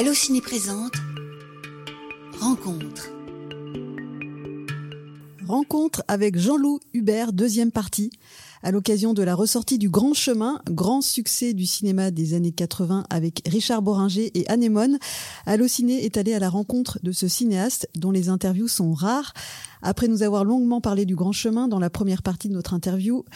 Allociné présente Rencontre. Rencontre avec Jean-Loup Hubert, deuxième partie. À l'occasion de la ressortie du Grand Chemin, grand succès du cinéma des années 80 avec Richard Boringer et Anémone, Allociné est allé à la rencontre de ce cinéaste dont les interviews sont rares. Après nous avoir longuement parlé du Grand Chemin dans la première partie de notre interview,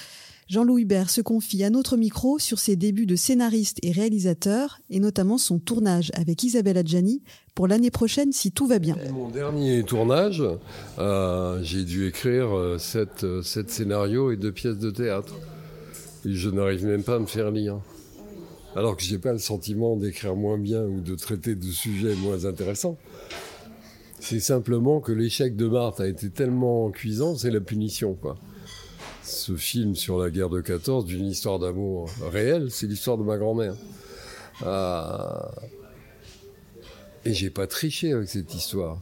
Jean-Louis Hubert se confie à notre micro sur ses débuts de scénariste et réalisateur, et notamment son tournage avec Isabelle Adjani pour l'année prochaine si tout va bien. Mon dernier tournage, euh, j'ai dû écrire euh, sept, euh, sept, scénarios et deux pièces de théâtre. Et je n'arrive même pas à me faire lire. Alors que j'ai pas le sentiment d'écrire moins bien ou de traiter de sujets moins intéressants. C'est simplement que l'échec de Marthe a été tellement cuisant, c'est la punition, quoi ce film sur la guerre de 14, d'une histoire d'amour réelle, c'est l'histoire de ma grand-mère. Ah. Et j'ai pas triché avec cette histoire.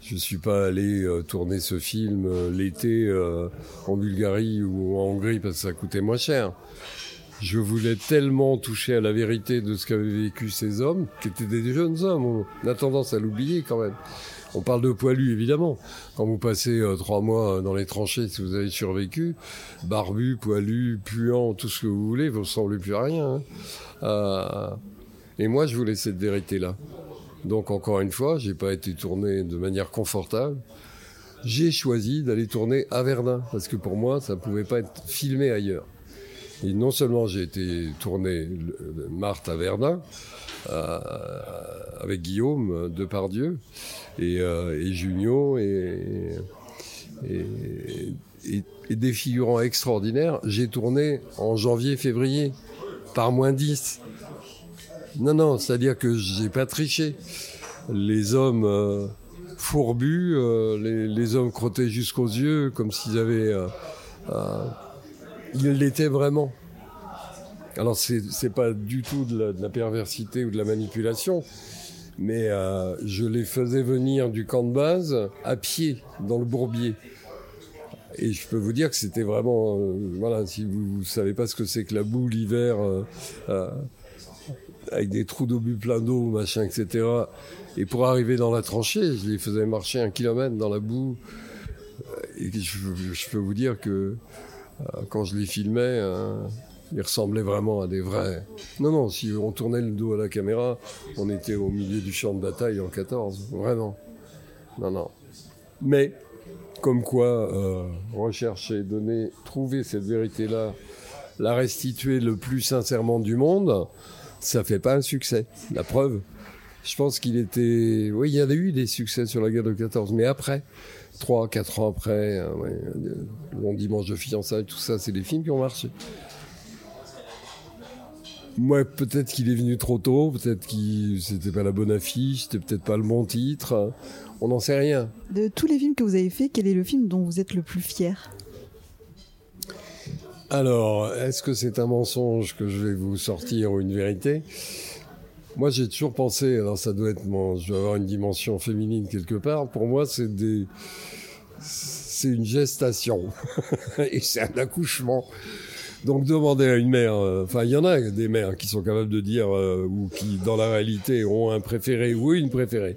Je suis pas allé euh, tourner ce film euh, l'été euh, en Bulgarie ou en Hongrie parce que ça coûtait moins cher. Je voulais tellement toucher à la vérité de ce qu'avaient vécu ces hommes, qui étaient des jeunes hommes. On a tendance à l'oublier quand même. On parle de poilus, évidemment. Quand vous passez euh, trois mois euh, dans les tranchées, si vous avez survécu, barbu, poilu, puant, tout ce que vous voulez, vous ne ressemblez plus à rien. Hein. Euh, et moi, je voulais cette vérité-là. Donc, encore une fois, j'ai pas été tourné de manière confortable. J'ai choisi d'aller tourner à Verdun, parce que pour moi, ça ne pouvait pas être filmé ailleurs. Et non seulement j'ai été tourné Marthe à Verdun, avec Guillaume Depardieu, et, euh, et Junio et, des figurants extraordinaires. J'ai tourné en janvier-février par moins 10. Non, non, c'est-à-dire que j'ai pas triché. Les hommes euh, fourbus, euh, les, hommes crottés jusqu'aux yeux, comme s'ils avaient... ils l'étaient vraiment. Alors c'est pas du tout de la, perversité ou de la manipulation, mais euh, je les faisais venir du camp de base à pied dans le bourbier. Et je peux vous dire que c'était vraiment, euh, voilà, si vous, ne savez pas ce que c'est que la boue l'hiver, euh, avec des trous d'obus plein d'eau, machin, etc. Et pour arriver dans la tranchée, je les faisais marcher un kilomètre dans la boue. Et je, je peux vous dire que quand je les filmais, ils ressemblaient vraiment à des vrais. Non, non, si on tournait le dos à la caméra, on était au milieu du champ de bataille en 14, vraiment. Non, non. Mais, comme quoi, euh, rechercher, donner, trouver cette vérité-là, la restituer le plus sincèrement du monde, ça fait pas un succès. La preuve, je pense qu'il était. Oui, il y a eu des succès sur la guerre de 14, mais après, 3, 4 ans après, euh, le long dimanche de fiançailles, tout ça, c'est des films qui ont marché. Moi, peut-être qu'il est venu trop tôt, peut-être que c'était pas la bonne affiche, c'était peut-être pas le bon titre. On n'en sait rien. De tous les films que vous avez faits, quel est le film dont vous êtes le plus fier? Alors, est-ce que c'est un mensonge que je vais vous sortir ou une vérité? Moi, j'ai toujours pensé, alors ça doit être mon, je dois avoir une dimension féminine quelque part. Pour moi, c'est des, c'est une gestation et c'est un accouchement. Donc demander à une mère, euh, enfin il y en a des mères qui sont capables de dire euh, ou qui dans la réalité ont un préféré ou une préférée.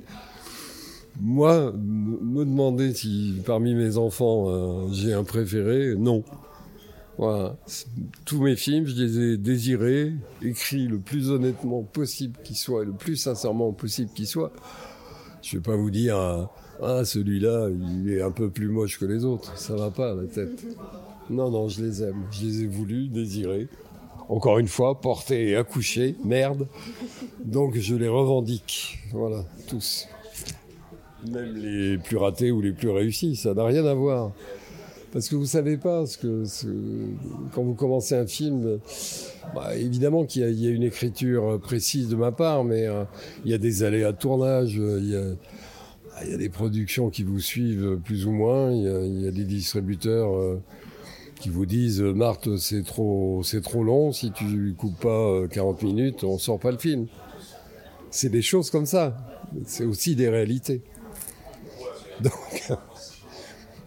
Moi, me demander si parmi mes enfants euh, j'ai un préféré, non. Voilà. Tous mes films, je les ai désirés, écrits le plus honnêtement possible qu'ils soient, le plus sincèrement possible qu'ils soient. Je vais pas vous dire, ah celui-là, il est un peu plus moche que les autres. Ça va pas la tête. Non, non, je les aime. Je les ai voulus, désirés. Encore une fois, portés et accouchés. Merde. Donc je les revendique. Voilà, tous. Même les plus ratés ou les plus réussis, ça n'a rien à voir. Parce que vous savez pas ce que, quand vous commencez un film, bah, évidemment qu'il y, a une écriture précise de ma part, mais euh, il y a des aléas de tournage, il y a, des productions qui vous suivent plus ou moins, il y a, des distributeurs euh, qui vous disent euh, Marthe c'est trop c'est trop long. Si tu coupes pas 40 euh, minutes on sort pas le film. C'est des choses comme ça. C'est aussi des réalités. Donc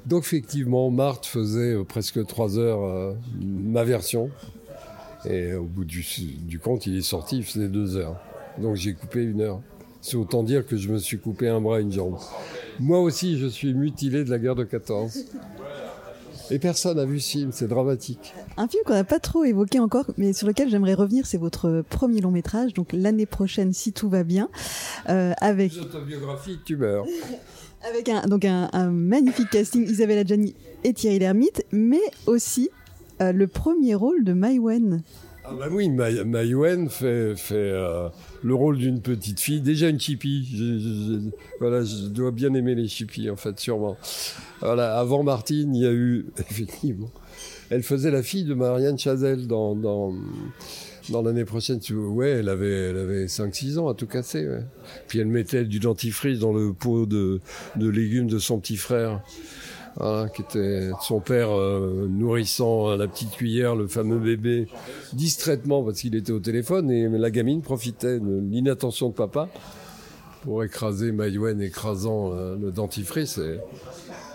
donc effectivement Marthe faisait euh, presque 3 heures ma version et au bout du, du, compte il est sorti il faisait 2 heures donc j'ai coupé une heure C'est autant dire que je me suis coupé un bras, une jambe. Moi aussi, je suis mutilé de la guerre de 14. Et personne n'a vu ce film, c'est dramatique. Un film qu'on n'a pas trop évoqué encore, mais sur lequel j'aimerais revenir, c'est votre premier long métrage, donc l'année prochaine, si tout va bien, euh, avec... Autobiographie, tu meurs. Avec un, donc un, magnifique casting, Isabelle Adjani et Thierry Lhermitte, mais aussi euh, le premier rôle de Maïwen. Ah bah oui, Maïwen fait, fait euh, le rôle d'une petite fille, déjà une chippie. Je, voilà, je dois bien aimer les chippies en fait, sûrement. Voilà, avant Martine, il y a eu effectivement. Elle faisait la fille de Marianne Chazelle dans, dans, dans l'année prochaine. Ouais, elle avait, elle avait 5-6 ans à tout casser. Puis elle mettait du dentifrice dans le pot de, de légumes de son petit frère. Hein, qui était son père euh, nourrissant à la petite cuillère le fameux bébé distraitement parce qu'il était au téléphone et la gamine profitait de l'inattention de papa pour écraser Maïwen écrasant euh, le dentifrice.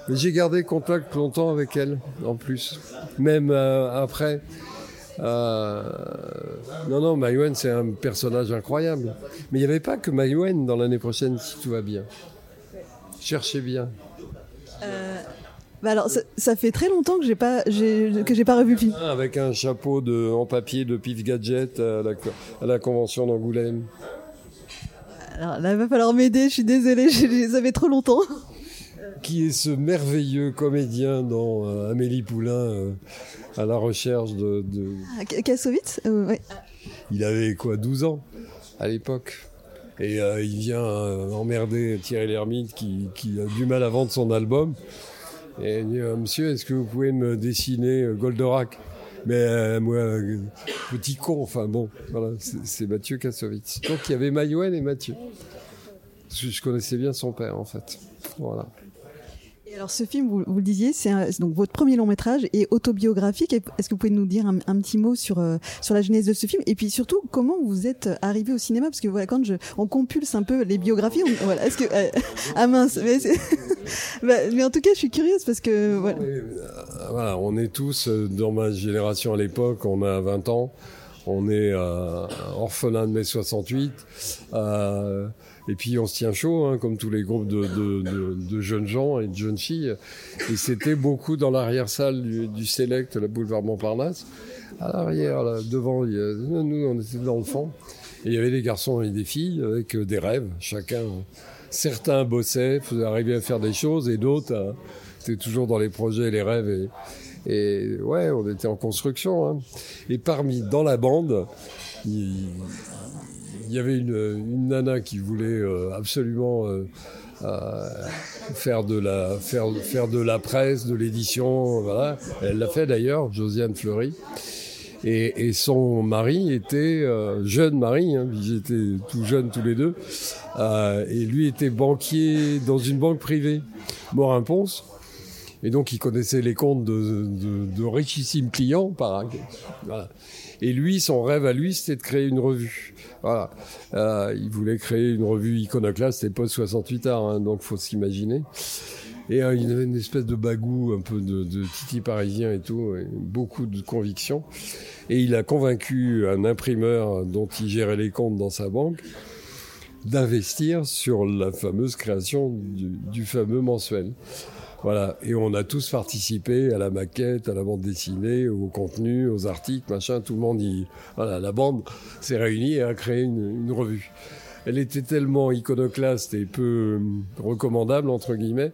Mais j'ai gardé contact longtemps avec elle en plus, même euh, après. Non, non, Maïwen, c'est un personnage incroyable. Mais il n'y avait pas que Maïwen dans l'année prochaine, si tout va bien. Cherchez bien. Bah alors, ça, fait très longtemps que j'ai pas, que j'ai pas revu le film. Avec un chapeau de, en papier de Pif Gadget à la, à la convention d'Angoulême. Alors là, il va falloir m'aider, je suis désolée, ça fait trop longtemps. Qui est ce merveilleux comédien dans euh, Amélie Poulain euh, à la recherche de. de... Ah, Kassovitz euh, Il avait quoi, 12 ans à l'époque et il vient emmerder Thierry Lhermitte qui, qui, a du mal à vendre son album. Et il dit, monsieur, est-ce que vous pouvez me dessiner Goldorak? Mais moi, petit con, enfin bon, voilà, c'est Mathieu Kassovitz. Donc il y avait Mayouen et Mathieu. Je connaissais bien son père en fait. Voilà alors ce film, vous, le disiez, c'est donc votre premier long métrage et autobiographique. Est-ce que vous pouvez nous dire un, petit mot sur euh, sur la genèse de ce film? Et puis surtout comment vous êtes arrivé au cinéma? Parce que voilà quand je on compulse un peu les biographies, voilà, est-ce que euh, ah mince, bah, mais, en tout cas je suis curieuse parce que voilà. Euh, voilà on est tous dans ma génération à l'époque, on a 20 ans, on est orphelin de mai 68. Et puis on se tient chaud, hein, comme tous les groupes de, jeunes gens et de jeunes filles. Et c'était beaucoup dans l'arrière-salle du, du, Select, la boulevard Montparnasse. À l'arrière, là, devant, nous, on était dans le fond. Et il y avait des garçons et des filles avec euh, des rêves, chacun. Certains bossaient, faisaient arriver à faire des choses, et d'autres euh, étaient toujours dans les projets, les rêves. Et, ouais, on était en construction. Hein. Et parmi, dans la bande, il y avait une, nana qui voulait euh, absolument euh, euh, faire de la faire faire de la presse, de l'édition. Elle l'a fait d'ailleurs, Josiane Fleury. Et, son mari était jeune mari, hein, ils étaient tout jeunes tous les deux, et lui était banquier dans une banque privée, Morin-Ponce. Et donc il connaissait les comptes de, de, richissimes clients, par voilà. Et lui, son rêve à lui, c'était de créer une revue. Voilà. Euh, il voulait créer une revue iconoclaste, c'était post 68 art, hein, donc faut s'imaginer. Et euh, il avait une espèce de bagou, un peu de, de titi parisien et tout, et beaucoup de conviction. Et il a convaincu un imprimeur dont il gérait les comptes dans sa banque d'investir sur la fameuse création du, du fameux mensuel. Voilà. Et on a tous participé à la maquette, à la bande dessinée, au contenu, aux articles, machin. Tout le monde y, voilà, la bande s'est réunie et a créé une, une, revue. Elle était tellement iconoclaste et peu euh, recommandable, entre guillemets,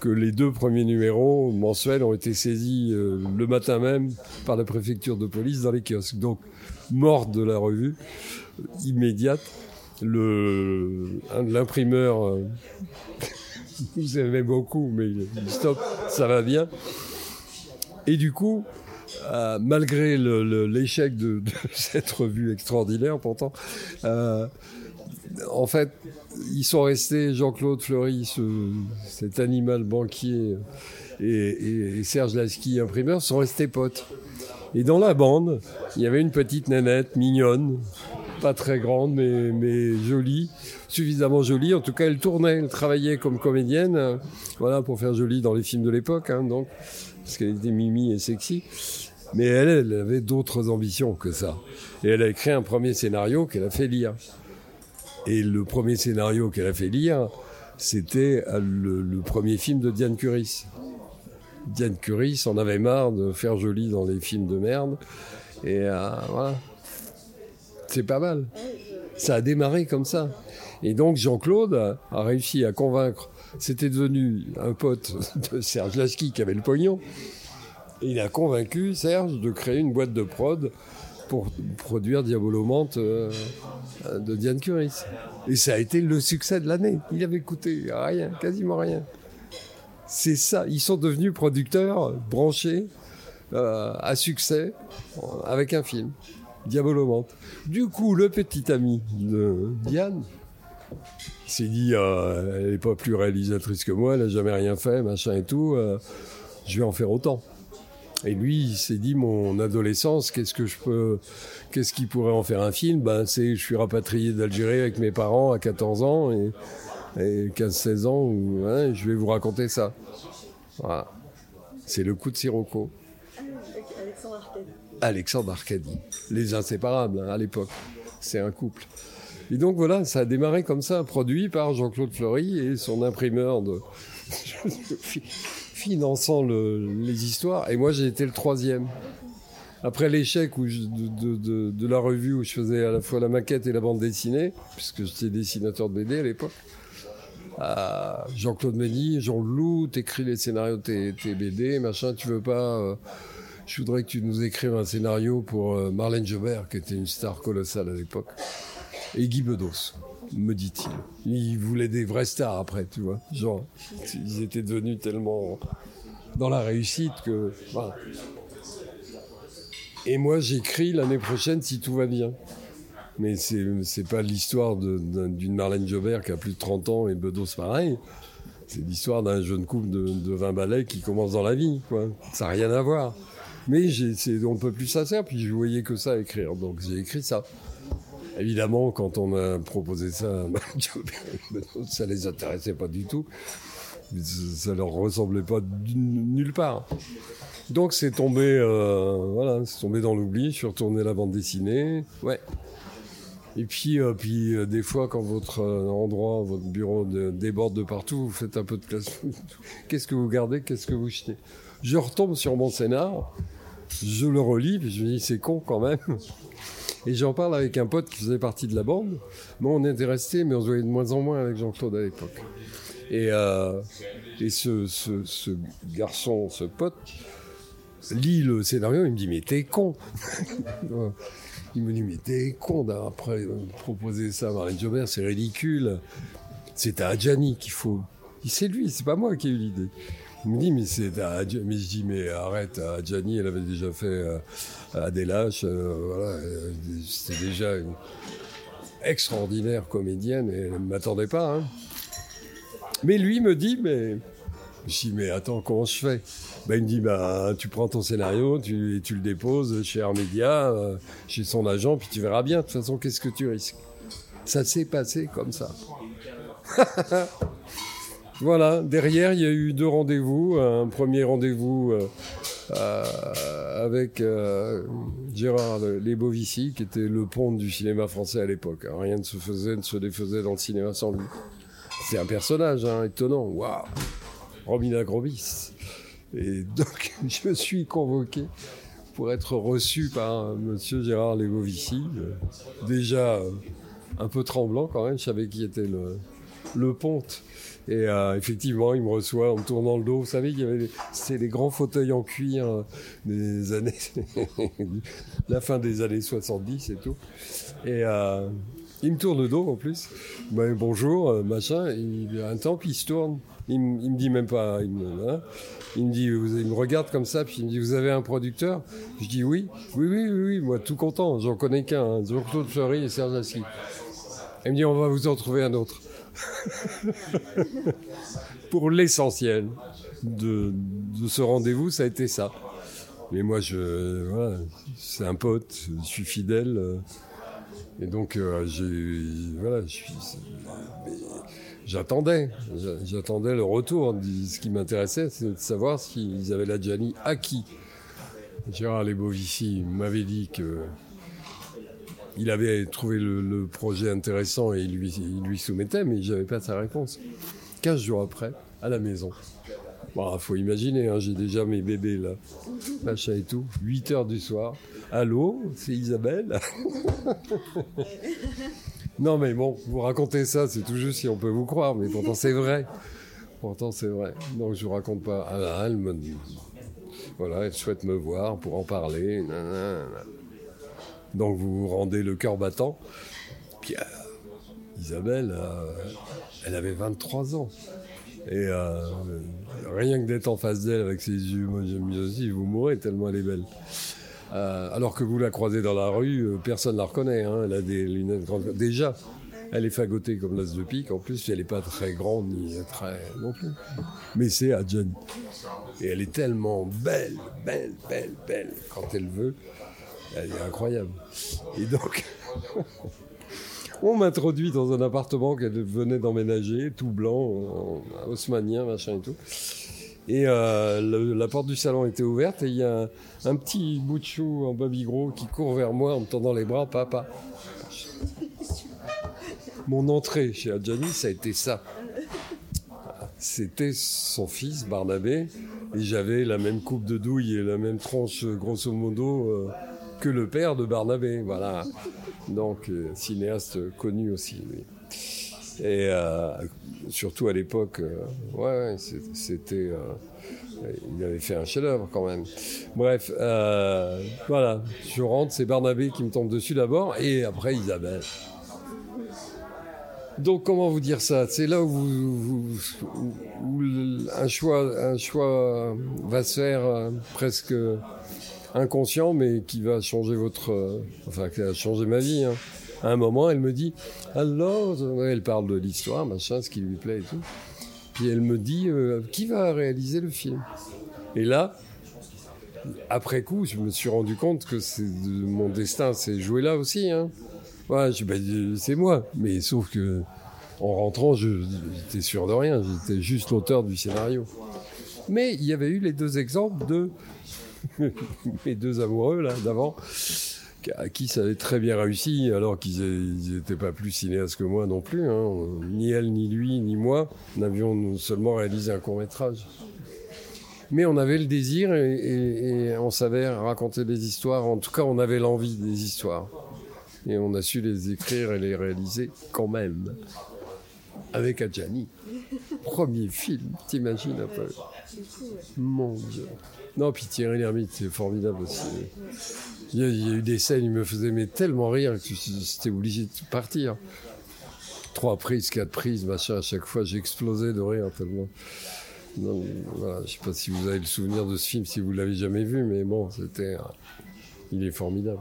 que les deux premiers numéros mensuels ont été saisis euh, le matin même par la préfecture de police dans les kiosques. Donc, mort de la revue, euh, immédiate. L'imprimeur vous aimez beaucoup, mais stop, ça va bien. Et du coup, euh, malgré l'échec de, cette revue extraordinaire, pourtant, euh, en fait, ils sont restés, Jean-Claude Fleury, cet animal banquier, et Serge Lasky, imprimeur, sont restés potes. Et dans la bande, il y avait une petite nanette mignonne, pas très grande, mais, jolie, suffisamment jolie. En tout cas, elle tournait, elle travaillait comme comédienne, euh, voilà, pour faire jolie dans les films de l'époque, hein, donc, parce qu'elle était mimi et sexy. Mais elle, elle avait d'autres ambitions que ça. Et elle a écrit un premier scénario qu'elle a fait lire. Et le premier scénario qu'elle a fait lire, c'était le, premier film de Diane Curis. Diane Curis en avait marre de faire joli dans les films de merde. Et voilà. C'est pas mal. Ça a démarré comme ça. Et donc Jean-Claude a réussi à convaincre. C'était devenu un pote de Serge Lasky qui avait le pognon. Et il a convaincu Serge de créer une boîte de prod pour produire Diabolomante euh, de Diane Curis. Et ça a été le succès de l'année. Il avait coûté rien, quasiment rien. C'est ça. Ils sont devenus producteurs branchés euh, à succès avec un film, Diabolomante. Du coup, le petit ami de Diane s'est dit euh, elle n'est pas plus réalisatrice que moi, elle n'a jamais rien fait, machin et tout. je vais en faire autant. Et lui, il s'est dit, mon adolescence, qu'est-ce que je peux, qu'est-ce qui pourrait en faire un film? Ben, c'est, je suis rapatrié d'Algérie avec mes parents à 14 ans et, 15-16 ans, où, je vais vous raconter ça. Voilà. C'est le coup de Sirocco. Alexandre Arcadi. Alexandre Arcadi. Les inséparables, hein, à l'époque. C'est un couple. Et donc voilà, ça a démarré comme ça, produit par Jean-Claude Fleury et son imprimeur de finançant les histoires. Et moi, j'ai été le troisième. Après l'échec de, la revue où je faisais à la fois la maquette et la bande dessinée, puisque j'étais dessinateur de BD à l'époque, Jean-Claude m'a dit Jean-Loup, t'écris les scénarios de tes, BD, machin, tu veux pas. Euh, je voudrais que tu nous écrives un scénario pour euh, Marlène Jobert, qui était une star colossale à l'époque, et Guy Bedos me dit-il. Il voulait des vrais stars après, tu vois. Genre, ils étaient devenus tellement dans la réussite que. Et moi, j'écris l'année prochaine si tout va bien. Mais c'est pas l'histoire d'une Marlène Jobert qui a plus de 30 ans et Bedos pareil. C'est l'histoire d'un jeune couple de, de 20 balais qui commence dans la vie, quoi. Ça n'a rien à voir. Mais c'est, on ne peut plus sincère, puis je voyais que ça à écrire. Donc j'ai écrit ça. Évidemment, quand on m'a proposé ça, ça les intéressait pas du tout. Ça leur ressemblait pas nulle part. Donc c'est tombé, euh, voilà, tombé dans l'oubli. Je suis retourné à la bande dessinée. Ouais. Et puis, euh, puis euh, des fois, quand votre endroit, votre bureau déborde de partout, vous faites un peu de place. Qu'est-ce que vous gardez Qu'est-ce que vous jetez? Je retombe sur mon scénar, je le relis, puis je me dis c'est con quand même. Et j'en parle avec un pote qui faisait partie de la bande. Moi, on était resté, mais on se voyait de moins en moins avec Jean-Claude à l'époque. Et, euh, et ce, ce, garçon, ce pote, lit le scénario, il me dit, mais t'es con Il me dit, mais t'es con d'avoir proposé ça à Marlène Jobert, c'est ridicule. C'est à Adjani qu'il faut. C'est lui, c'est pas moi qui ai eu l'idée. Il me dit, mais c'est Mais je dis, mais arrête, Adjani, elle avait déjà fait euh, euh, voilà, euh, c'était déjà une extraordinaire comédienne et elle ne m'attendait pas. Hein. Mais lui me dit, mais. Je dis, mais attends, comment je fais? Ben, Il me dit, bah, tu prends ton scénario, tu, tu le déposes chez Armédia, chez son agent, puis tu verras bien. De toute façon, qu'est-ce que tu risques? Ça s'est passé comme ça. Voilà, derrière, il y a eu deux rendez-vous. Un premier rendez-vous euh, euh, avec euh, Gérard Lebovici, qui était le pont du cinéma français à l'époque. Hein. Rien ne se faisait, ne se défaisait dans le cinéma sans lui. C'est un personnage hein, étonnant. Waouh Romina Grobis. Et donc, je suis convoqué pour être reçu par monsieur Gérard Lebovici. déjà un peu tremblant quand même, je savais qui était le ponte. Et euh, effectivement, il me reçoit en me tournant le dos. Vous savez, il y avait c'est les grands fauteuils en cuir euh, des années, la fin des années 70 et tout. Et euh, il me tourne le dos en plus. Ben, bonjour, machin. Il, un temps, puis il se tourne. Il, me dit même pas. Il me, hein. il me dit, il me regarde comme ça, puis il me dit, vous avez un producteur? Je dis oui, oui, oui, oui, moi tout content. J'en connais qu'un, hein, Jean-Claude Fleury et Serge Assis. Il me dit, on va vous en trouver un autre. Pour l'essentiel de, ce rendez-vous, ça a été ça. Mais moi, je, c'est un pote, je suis fidèle. Euh, et donc, euh, voilà, j'attendais, j'attendais le retour. Ce qui m'intéressait, c'est de savoir s'ils avaient la Gianni acquis. Gérard Lebovici m'avait dit que il avait trouvé le, projet intéressant et il lui, soumettait, mais j'avais pas sa réponse. 15 jours après, à la maison. Bon, faut imaginer, hein, j'ai déjà mes bébés là, machin et tout. 8 heures du soir. Allô, c'est Isabelle Non mais bon, vous racontez ça, c'est juste si on peut vous croire, mais pourtant c'est vrai. Pourtant c'est vrai. Donc je vous raconte pas. Ah, elle me voilà, elle souhaite me voir pour en parler. Donc vous vous rendez le cœur battant. Puis euh, Isabelle, euh, elle avait 23 ans. Et euh, rien que d'être en face d'elle avec ses yeux, aussi, vous mourrez tellement elle est belle. alors que vous la croisez dans la rue, personne ne la reconnaît. Hein. Elle a des lunettes grandes. Déjà, elle est fagotée comme l'as de pique. En plus, elle n'est pas très grande ni très non plus. Mais c'est Adjani. Et elle est tellement belle, belle, belle, belle quand elle veut. Elle est incroyable. Et donc, on m'introduit dans un appartement qu'elle venait d'emménager, tout blanc, haussmanien, machin et tout. Et euh, la porte du salon était ouverte et il y a un, petit bout de chou en baby gros qui court vers moi en me tendant les bras, papa. Mon entrée chez Adjani, ça a été ça. C'était son fils, Barnabé, et j'avais la même coupe de douille et la même tronche, grosso modo, euh, que le père de Barnabé. Voilà. Donc, euh, cinéaste connu aussi, Et euh, surtout à l'époque, ouais, c'était. il avait fait un chef-d'œuvre quand même. Bref, voilà. Je rentre, c'est Barnabé qui me tombe dessus d'abord, et après Isabelle. Donc comment vous dire ça? C'est là où, un, choix, un choix va se faire euh, presque inconscient, mais qui va changer votre, euh, enfin qui va changer ma vie. Hein. À un moment, elle me dit, alors, elle parle de l'histoire, machin, ce qui lui plaît et tout. Puis elle me dit, euh, qui va réaliser le film? Et là, après coup, je me suis rendu compte que c'est mon destin, c'est jouer là aussi. Hein. Ouais, ben, c'est moi. Mais sauf que en rentrant, j'étais sûr de rien. J'étais juste l'auteur du scénario. Mais il y avait eu les deux exemples de mes deux amoureux là d'avant, à qui ça avait très bien réussi, alors qu'ils n'étaient pas plus cinéastes que moi non plus. Hein. Ni elle, ni lui, ni moi n'avions seulement réalisé un court métrage. Mais on avait le désir et on savait raconter des histoires. En tout cas, on avait l'envie des histoires et on a su les écrire et les réaliser quand même. Avec Adjani. Premier film, t'imagines un peu Mon Dieu. Non, puis Thierry Lhermitte, c'est formidable aussi. Il y, a, eu des scènes, il me faisait mais tellement rire que c'était obligé de partir. Trois prises, quatre prises, machin, à chaque fois j'explosais de rire tellement. Non, voilà, je sais pas si vous avez le souvenir de ce film, si vous l'avez jamais vu, mais bon, c'était, il est formidable.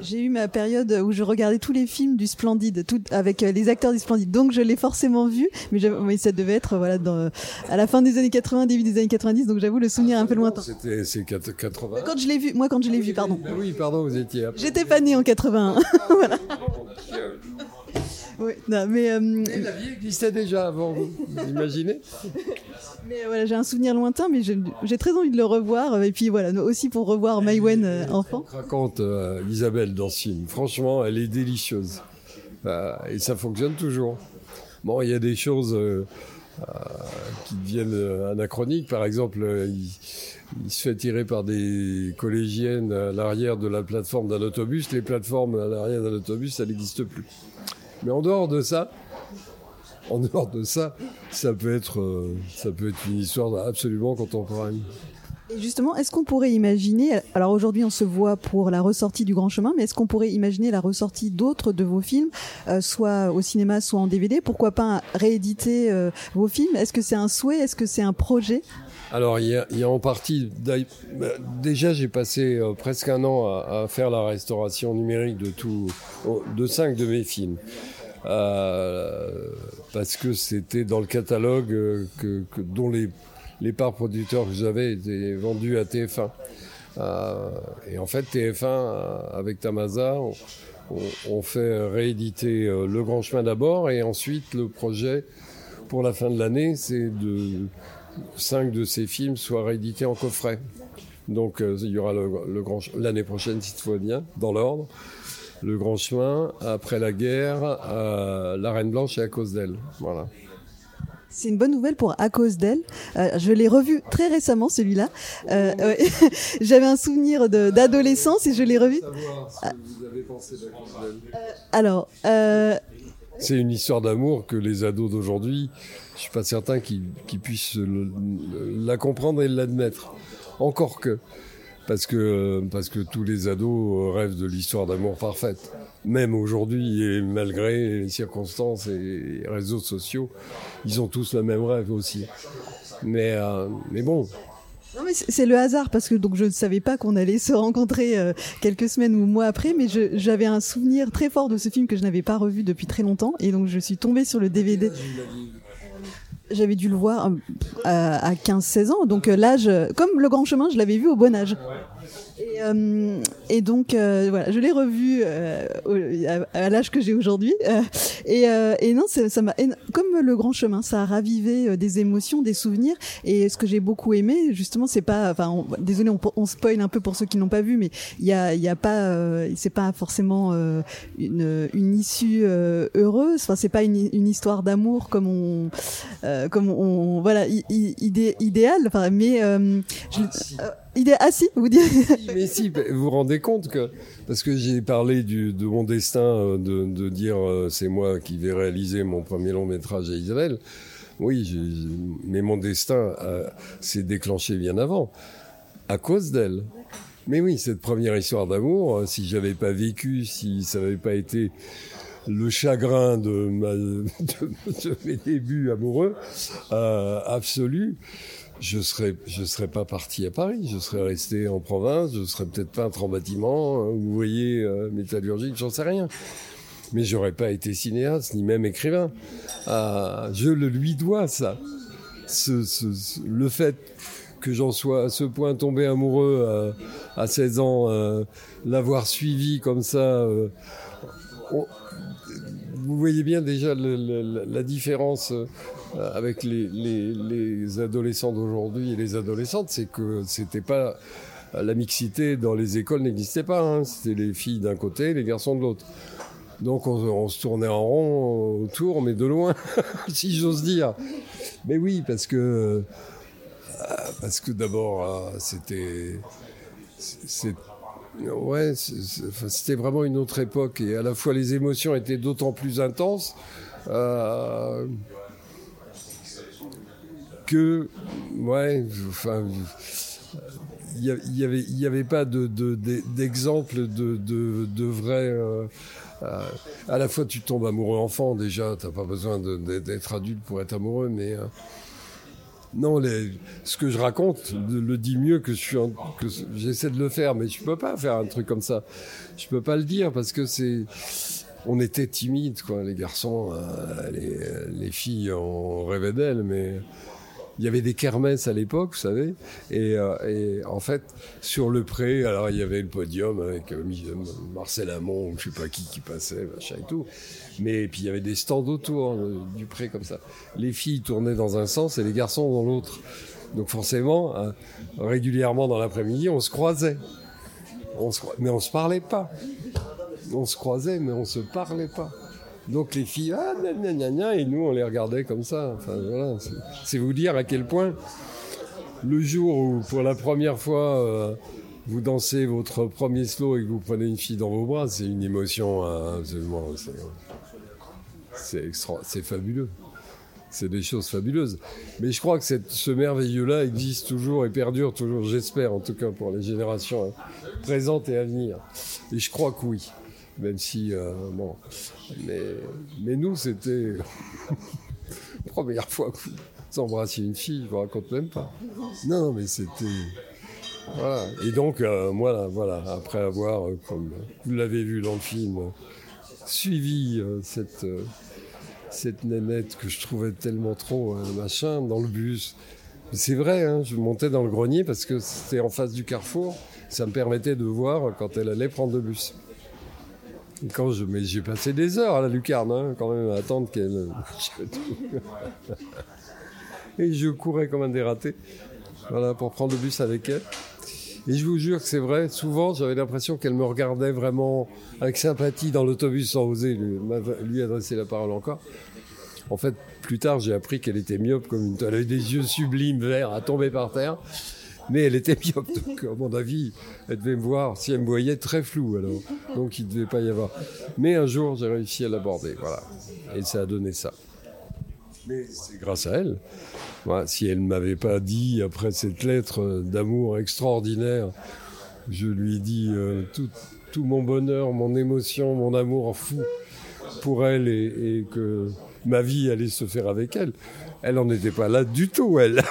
J'ai eu ma période où je regardais tous les films du Splendide, tout, avec euh, les acteurs du Splendide. Donc je l'ai forcément vu, mais, mais, ça devait être voilà dans, à la fin des années 80, début des années 90. Donc j'avoue le souvenir un peu lointain. C'était c'est 80. Quand je l'ai vu, moi quand je l'ai vu, pardon. oui, pardon, vous étiez. J'étais pas né en 81. voilà. Oui, non, mais. Euh, la vie existait déjà avant vous, vous imaginez? Mais voilà, j'ai un souvenir lointain, mais j'ai très envie de le revoir. Et puis voilà, aussi pour revoir Maïwen euh, enfant. Raconte euh, Isabelle dans ce film. Franchement, elle est délicieuse. et ça fonctionne toujours. Bon, il y a des choses qui deviennent anachroniques. Par exemple, il, il, se fait tirer par des collégiennes à l'arrière de la plateforme d'un autobus. Les plateformes à l'arrière d'un autobus, ça n'existe plus. Mais en dehors de ça, en dehors de ça, ça peut être, euh, ça peut être une histoire absolument contemporaine. Et justement, est-ce qu'on pourrait imaginer, alors aujourd'hui on se voit pour la ressortie du Grand Chemin, mais est-ce qu'on pourrait imaginer la ressortie d'autres de vos films, euh, soit au cinéma, soit en DVD Pourquoi pas rééditer euh, vos films? Est-ce que c'est un souhait? Est-ce que c'est un projet? Alors, il y, a, en partie. Bah, déjà, j'ai passé presque un an à, faire la restauration numérique de tout, de cinq de mes films. Euh, parce que c'était dans le catalogue euh, que, dont les, les parts producteurs que j'avais étaient vendus à TF1. Euh, et en fait, TF1, avec Tamasa, on, fait rééditer Le Grand Chemin d'abord, et ensuite le projet pour la fin de l'année, c'est de cinq de ces films soient réédités en coffret. Donc il y aura le, le grand l'année prochaine si tout va bien, dans l'ordre. le Grand Chemin, après la guerre, La Reine Blanche et à cause d'elle. Voilà. C'est une bonne nouvelle pour À cause d'elle. Euh, je l'ai revu très récemment, celui-là. Euh, J'avais un souvenir d'adolescence et je l'ai revu. alors, c'est une histoire d'amour que les ados d'aujourd'hui, je suis pas certain qu'ils puissent la comprendre et l'admettre. Encore que, parce que parce que tous les ados rêvent de l'histoire d'amour parfaite. Même aujourd'hui et malgré les circonstances et les réseaux sociaux, ils ont tous le même rêve aussi. Mais euh, mais bon, c'est le hasard parce que donc je ne savais pas qu'on allait se rencontrer euh, quelques semaines ou mois après, mais j'avais un souvenir très fort de ce film que je n'avais pas revu depuis très longtemps et donc je suis tombée sur le DVD. J'avais dû le voir euh, à 15-16 ans, donc euh, l'âge, comme Le Grand Chemin, je l'avais vu au bon âge. Et, euh, et donc, euh, voilà, je l'ai revu euh, à, l'âge que j'ai aujourd'hui. Et, et, non, ça m'a, comme le grand chemin, ça a ravivé des émotions, des souvenirs. Et ce que j'ai beaucoup aimé, justement, c'est pas, enfin, désolé, on, on, spoil un peu pour ceux qui n'ont pas vu, mais il y a, il y a pas, c'est pas forcément une, une issue heureuse. Enfin, c'est pas une, une histoire d'amour comme on, comme on, voilà, idé, idéal. Enfin, mais je, il est assis, vous dites Mais si, vous vous rendez compte que parce que j'ai parlé de mon destin, euh, de, de dire euh, c'est moi qui vais réaliser mon premier long métrage à Isabelle. Oui, mais mon destin s'est déclenché bien avant, à cause d'elle. Mais oui, cette première histoire d'amour, euh, si j'avais pas vécu, si ça n'avait pas été le chagrin de, ma, de, mes débuts amoureux euh, absolus, je serais je serais pas parti à Paris, je serais resté en province, je serais peut-être peintre en bâtiment, vous voyez, euh, métallurgique, j'en sais rien. Mais j'aurais pas été cinéaste ni même écrivain. Ah, je le lui dois ça. Ce, ce, le fait que j'en sois à ce point tombé amoureux euh, à 16 ans, euh, l'avoir suivi comme ça. Euh, vous voyez bien déjà la différence euh, avec les adolescents d'aujourd'hui et les adolescentes, c'est que c'était pas la mixité dans les écoles n'existait pas. Hein. C'était les filles d'un côté, les garçons de l'autre. Donc on, on, se tournait en rond autour, mais de loin, si j'ose dire. Mais oui, parce que euh, parce que d'abord euh, c'était ouais, c'était vraiment une autre époque et à la fois les émotions étaient d'autant plus intenses. Euh, que, ouais, enfin, il y, avait, il y avait pas de, d'exemple de, de, de, vrai. Euh, euh, à la fois, tu tombes amoureux enfant déjà, t'as pas besoin d'être adulte pour être amoureux, mais euh, non, les, ce que je raconte le dit mieux que j'essaie de le faire, mais je peux pas faire un truc comme ça. Je peux pas le dire parce que c'est on était timides, quoi. Les garçons, les, les, filles, on rêvait d'elles, mais il y avait des kermesses à l'époque, vous savez, et, euh, et, en fait, sur le pré, alors il y avait le podium avec euh, Marcel Amont, je sais pas qui qui passait, machin et tout, mais puis il y avait des stands autour euh, du pré comme ça. Les filles tournaient dans un sens et les garçons dans l'autre. Donc forcément, hein, régulièrement dans l'après-midi, on se croisait. Mais on se parlait pas. On se croisait, mais on se parlait pas. Donc les filles, ah, gna, gna, gna, et nous, on les regardait comme ça. Enfin, voilà, c'est vous dire à quel point le jour où, pour la première fois, euh, vous dansez votre premier slow et que vous prenez une fille dans vos bras, c'est une émotion euh, absolument. C'est extra, c'est fabuleux. C'est des choses fabuleuses. Mais je crois que ce merveilleux-là existe toujours et perdure toujours, j'espère en tout cas pour les générations hein, présentes et à venir. Et je crois que oui même si euh, bon, mais mais nous c'était première fois que vous embrassiez une fille, je vous raconte même pas. Non, mais c'était voilà. Et donc euh, moi voilà, après avoir euh, comme vous l'avez vu dans le film suivi euh, cette cette nénette que je trouvais tellement trop machin dans le bus. C'est vrai, hein, je montais dans le grenier parce que c'était en face du carrefour. Ça me permettait de voir quand elle allait prendre le bus. Quand je, mais j'ai passé des heures à la lucarne, hein, quand même, à attendre qu'elle. Et je courais comme un dératé, voilà, pour prendre le bus avec elle. Et je vous jure que c'est vrai, souvent j'avais l'impression qu'elle me regardait vraiment avec sympathie dans l'autobus sans oser lui, lui, adresser la parole encore. En fait, plus tard, j'ai appris qu'elle était myope comme une... Elle avait des yeux sublimes verts à tomber par terre. Mais elle était myope, donc à mon avis, elle devait me voir, si elle me voyait, très flou alors. Donc il ne devait pas y avoir. Mais un jour, j'ai réussi à l'aborder, voilà. Et ça a donné ça. Mais c'est grâce à elle. si elle ne m'avait pas dit, après cette lettre d'amour extraordinaire, je lui ai dit euh, tout, mon bonheur, mon émotion, mon amour fou pour elle et, que ma vie allait se faire avec elle. Elle n'en était pas là du tout, elle.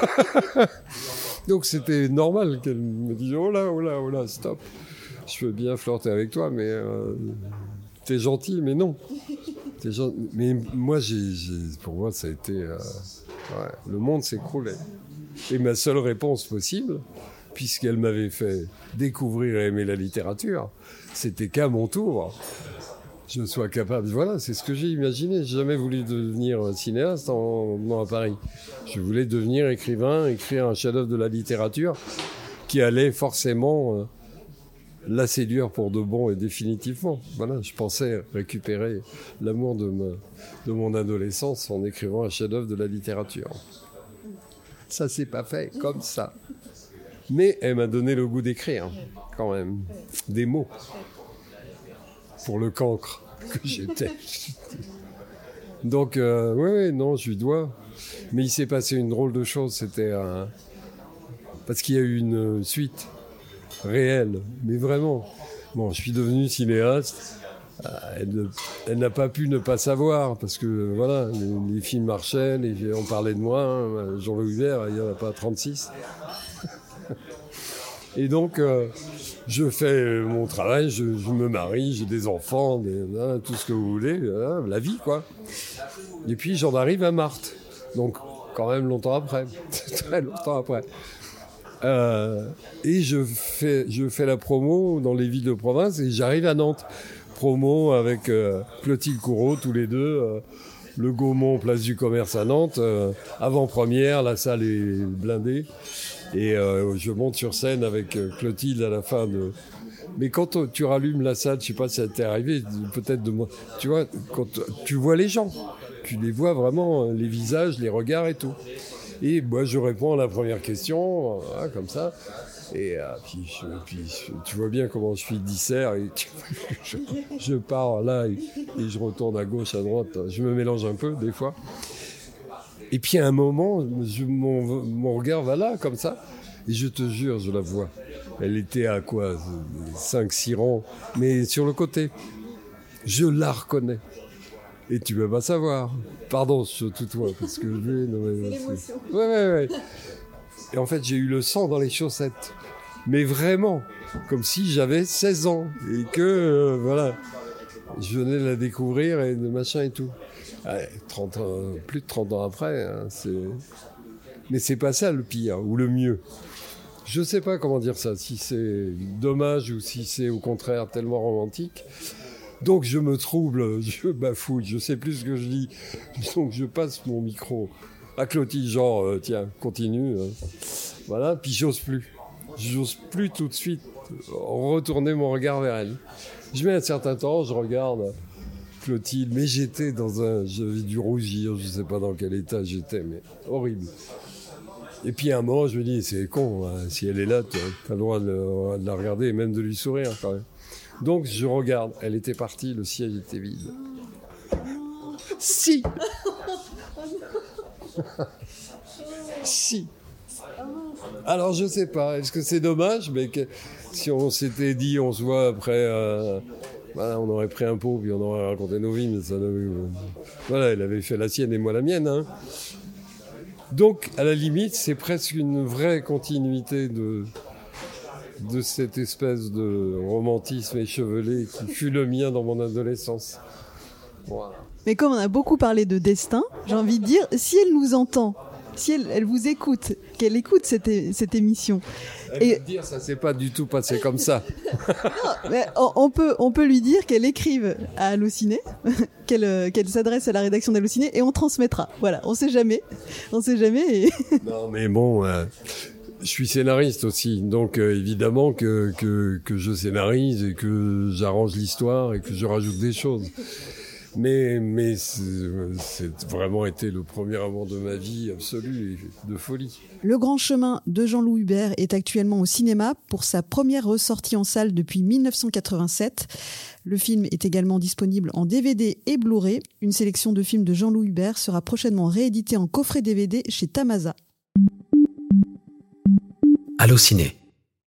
Donc c'était normal qu'elle me dise oh là, oh là, oh là, stop. Je veux bien flirter avec toi, mais euh, t'es gentil, mais non. Mais moi, pour moi, ça a été. Euh, le monde s'écroulait. Et ma seule réponse possible, puisqu'elle m'avait fait découvrir et aimer la littérature, c'était qu'à mon tour, je sois capable. Voilà, c'est ce que j'ai imaginé. J'ai jamais voulu devenir cinéaste en venant à Paris. Je voulais devenir écrivain, écrire un chef-d'œuvre de la littérature qui allait forcément euh, la séduire pour de bon et définitivement. Voilà, je pensais récupérer l'amour de, de mon adolescence en écrivant un chef-d'œuvre de la littérature. Ça s'est pas fait comme ça. Mais elle m'a donné le goût d'écrire, quand même, des mots pour le cancre que j'étais. Donc, euh, oui, non, je lui dois. Mais il s'est passé une drôle de chose, c'était parce qu'il y a eu une suite réelle, mais vraiment. Bon, je suis devenu cinéaste. Euh, elle, n'a pas pu ne pas savoir parce que voilà, les, films marchaient, on parlait de moi. Hein, Jean-Louis il n'y en a pas 36. Et donc, euh, je fais mon travail, je, me marie, j'ai des enfants, hein, tout ce que vous voulez, hein, la vie, quoi. Et puis, j'en arrive à Marthe. Donc, quand même longtemps après, très longtemps après. Euh, et je fais, je fais la promo dans les villes de province et j'arrive à Nantes. Promo avec euh, Clotilde Courreau, tous les deux. le Gaumont, place du commerce à Nantes. Avant-première, la salle est blindée. Et euh, je monte sur scène avec euh, Clotilde à la fin de. Mais quand tu rallumes la salle, je sais pas si ça t'est arrivé, peut-être de moi. Tu vois, quand tu vois les gens, tu les vois vraiment, les visages, les regards et tout. Et moi, je réponds à la première question, hein, comme ça. Et euh, puis, tu vois bien comment je suis dissert. Et je, pars là et, je retourne à gauche, à droite. Je me mélange un peu des fois. Et puis à un moment, mon, regard va là, comme ça, et je te jure, je la vois. Elle était à quoi 5-6 rangs, mais sur le côté. Je la reconnais. Et tu peux pas savoir. Pardon, je tutoie, parce que je C'est Ouais, ouais, ouais. Et en fait, j'ai eu le sang dans les chaussettes. Mais vraiment, comme si j'avais 16 ans. Et que, euh, voilà, je venais de la découvrir et de machin et tout. 30 plus de 30 ans après, hein, mais c'est pas ça le pire ou le mieux. Je sais pas comment dire ça, si c'est dommage ou si c'est au contraire tellement romantique. Donc je me trouble, je bafouille, je sais plus ce que je dis. Donc je passe mon micro à Clotilde, genre, euh, tiens, continue. Hein. Voilà, puis j'ose plus. J'ose plus tout de suite retourner mon regard vers elle. Je mets un certain temps, je regarde Mais j'étais dans un. J'avais du rougir, je sais pas dans quel état j'étais, mais horrible. Et puis à un moment, je me dis, c'est con, hein, si elle est là, tu as le droit de, la regarder et même de lui sourire quand même. Donc je regarde, elle était partie, le siège était vide. Si Si Alors je sais pas, est-ce que c'est dommage, mais si on s'était dit, on se voit après. Euh, on aurait pris un pot, puis on aurait raconté nos vies, mais ça Voilà, elle avait fait la sienne et moi la mienne. Hein. Donc, à la limite, c'est presque une vraie continuité de, de cette espèce de romantisme échevelé qui fut le mien dans mon adolescence. Mais comme on a beaucoup parlé de destin, j'ai envie de dire, si elle nous entend, si elle, vous écoute, qu'elle écoute cette, cette émission, et dire ça s'est pas du tout passé comme ça. mais on, peut on peut lui dire qu'elle écrive à Allociné, qu'elle euh, qu'elle s'adresse à la rédaction d'Allociné et on transmettra. Voilà, on sait jamais, on sait jamais. non mais bon. Euh, je suis scénariste aussi, donc euh, évidemment que, que, que, je scénarise et que j'arrange l'histoire et que je rajoute des choses. Mais, mais c'est vraiment été le premier amour de ma vie absolue et de folie. Le Grand Chemin de Jean-Loup Hubert est actuellement au cinéma pour sa première ressortie en salle depuis 1987. Le film est également disponible en DVD et Blu-ray. Une sélection de films de Jean-Loup Hubert sera prochainement rééditée en coffret DVD chez Tamasa. Allociné.